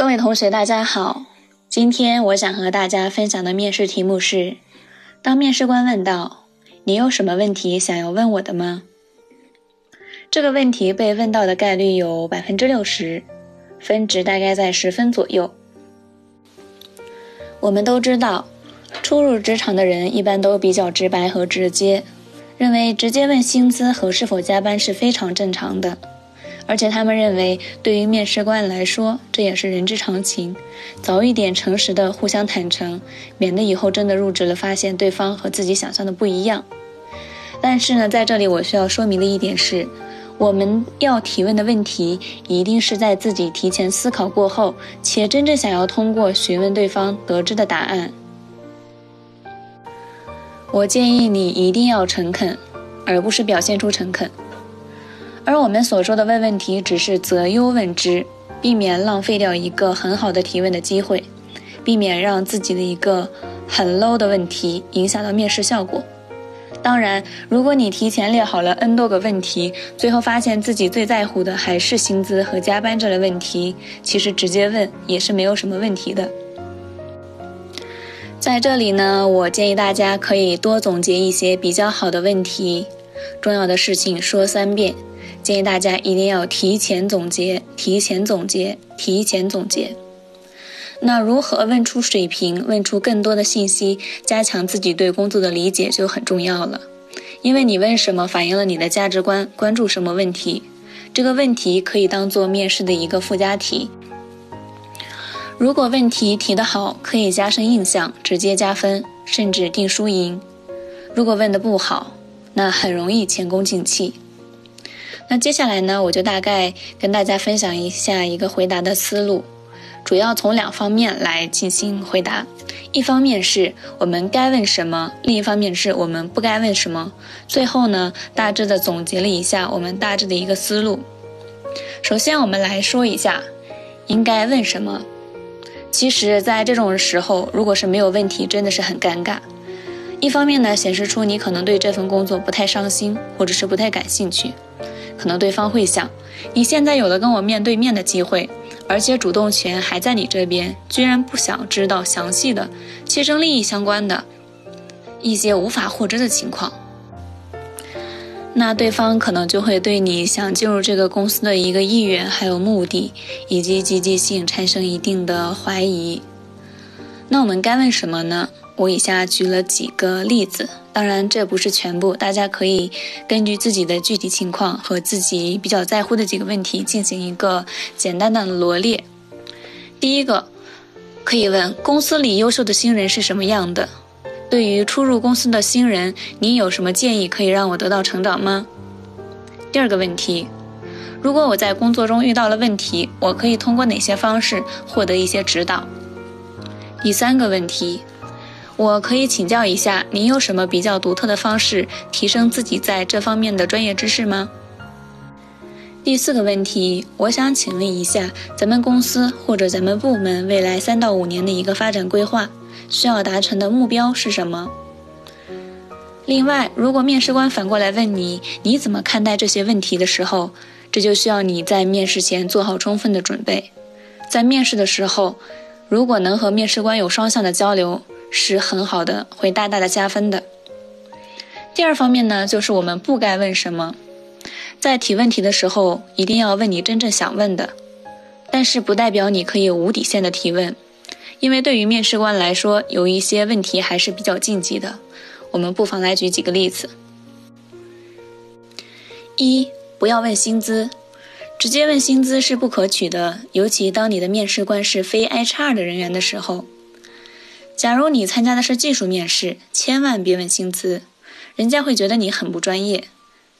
各位同学，大家好。今天我想和大家分享的面试题目是：当面试官问到“你有什么问题想要问我的吗？”这个问题被问到的概率有百分之六十，分值大概在十分左右。我们都知道，初入职场的人一般都比较直白和直接，认为直接问薪资和是否加班是非常正常的。而且他们认为，对于面试官来说，这也是人之常情。早一点诚实的互相坦诚，免得以后真的入职了，发现对方和自己想象的不一样。但是呢，在这里我需要说明的一点是，我们要提问的问题，一定是在自己提前思考过后，且真正想要通过询问对方得知的答案。我建议你一定要诚恳，而不是表现出诚恳。而我们所说的问问题，只是择优问之，避免浪费掉一个很好的提问的机会，避免让自己的一个很 low 的问题影响到面试效果。当然，如果你提前列好了 n 多个问题，最后发现自己最在乎的还是薪资和加班这类问题，其实直接问也是没有什么问题的。在这里呢，我建议大家可以多总结一些比较好的问题，重要的事情说三遍。建议大家一定要提前总结，提前总结，提前总结。那如何问出水平，问出更多的信息，加强自己对工作的理解就很重要了。因为你问什么，反映了你的价值观，关注什么问题。这个问题可以当做面试的一个附加题。如果问题提得好，可以加深印象，直接加分，甚至定输赢。如果问得不好，那很容易前功尽弃。那接下来呢，我就大概跟大家分享一下一个回答的思路，主要从两方面来进行回答。一方面是我们该问什么，另一方面是我们不该问什么。最后呢，大致的总结了一下我们大致的一个思路。首先，我们来说一下应该问什么。其实，在这种时候，如果是没有问题，真的是很尴尬。一方面呢，显示出你可能对这份工作不太上心，或者是不太感兴趣。可能对方会想，你现在有了跟我面对面的机会，而且主动权还在你这边，居然不想知道详细的、切身利益相关的一些无法获知的情况，那对方可能就会对你想进入这个公司的一个意愿、还有目的以及积极性产生一定的怀疑。那我们该问什么呢？我以下举了几个例子，当然这不是全部，大家可以根据自己的具体情况和自己比较在乎的几个问题进行一个简单的罗列。第一个，可以问公司里优秀的新人是什么样的？对于初入公司的新人，你有什么建议可以让我得到成长吗？第二个问题，如果我在工作中遇到了问题，我可以通过哪些方式获得一些指导？第三个问题。我可以请教一下，您有什么比较独特的方式提升自己在这方面的专业知识吗？第四个问题，我想请问一下，咱们公司或者咱们部门未来三到五年的一个发展规划，需要达成的目标是什么？另外，如果面试官反过来问你，你怎么看待这些问题的时候，这就需要你在面试前做好充分的准备。在面试的时候，如果能和面试官有双向的交流。是很好的，会大大的加分的。第二方面呢，就是我们不该问什么，在提问题的时候，一定要问你真正想问的，但是不代表你可以无底线的提问，因为对于面试官来说，有一些问题还是比较禁忌的。我们不妨来举几个例子：一，不要问薪资，直接问薪资是不可取的，尤其当你的面试官是非 HR 的人员的时候。假如你参加的是技术面试，千万别问薪资，人家会觉得你很不专业，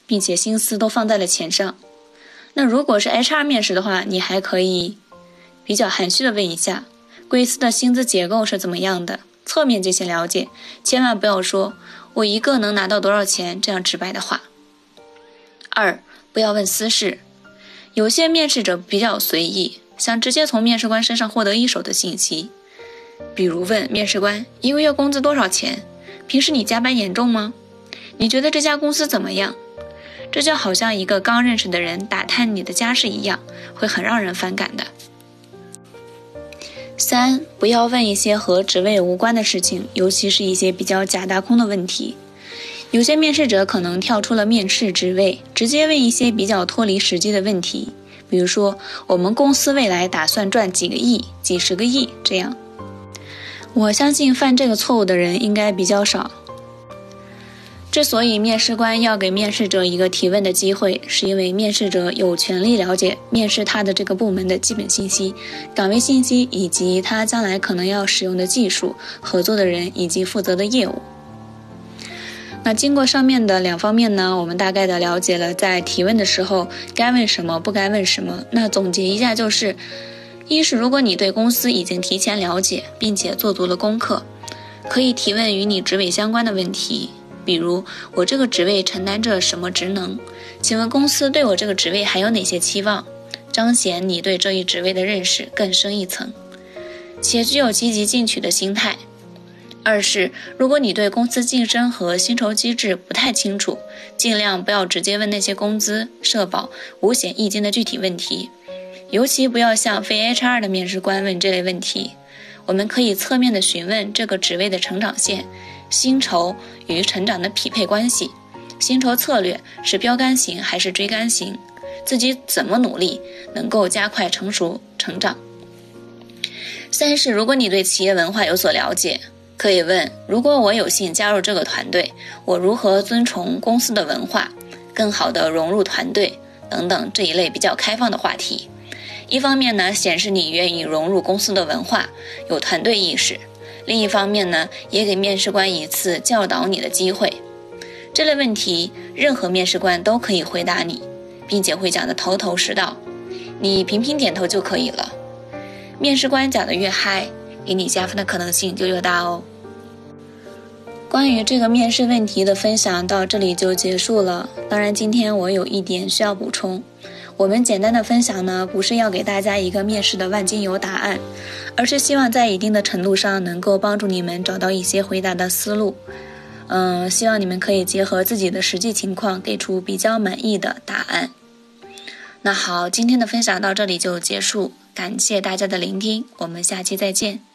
并且心思都放在了钱上。那如果是 HR 面试的话，你还可以比较含蓄的问一下，贵司的薪资结构是怎么样的，侧面进行了解。千万不要说我一个能拿到多少钱这样直白的话。二，不要问私事，有些面试者比较随意，想直接从面试官身上获得一手的信息。比如问面试官一个月工资多少钱？平时你加班严重吗？你觉得这家公司怎么样？这就好像一个刚认识的人打探你的家事一样，会很让人反感的。三，不要问一些和职位无关的事情，尤其是一些比较假大空的问题。有些面试者可能跳出了面试职位，直接问一些比较脱离实际的问题，比如说我们公司未来打算赚几个亿、几十个亿这样。我相信犯这个错误的人应该比较少。之所以面试官要给面试者一个提问的机会，是因为面试者有权利了解面试他的这个部门的基本信息、岗位信息以及他将来可能要使用的技术、合作的人以及负责的业务。那经过上面的两方面呢，我们大概的了解了在提问的时候该问什么，不该问什么。那总结一下就是：一是如果你对公司已经提前了解，并且做足了功课，可以提问与你职位相关的问题。比如我这个职位承担着什么职能？请问公司对我这个职位还有哪些期望？彰显你对这一职位的认识更深一层，且具有积极进取的心态。二是如果你对公司晋升和薪酬机制不太清楚，尽量不要直接问那些工资、社保、五险一金的具体问题，尤其不要向非 HR 的面试官问这类问题。我们可以侧面的询问这个职位的成长线。薪酬与成长的匹配关系，薪酬策略是标杆型还是追杆型？自己怎么努力能够加快成熟成长？三是，如果你对企业文化有所了解，可以问：如果我有幸加入这个团队，我如何遵从公司的文化，更好的融入团队？等等这一类比较开放的话题。一方面呢，显示你愿意融入公司的文化，有团队意识。另一方面呢，也给面试官一次教导你的机会。这类问题，任何面试官都可以回答你，并且会讲得头头是道，你频频点头就可以了。面试官讲得越嗨，给你加分的可能性就越大哦。关于这个面试问题的分享到这里就结束了。当然，今天我有一点需要补充。我们简单的分享呢，不是要给大家一个面试的万金油答案，而是希望在一定的程度上能够帮助你们找到一些回答的思路。嗯，希望你们可以结合自己的实际情况，给出比较满意的答案。那好，今天的分享到这里就结束，感谢大家的聆听，我们下期再见。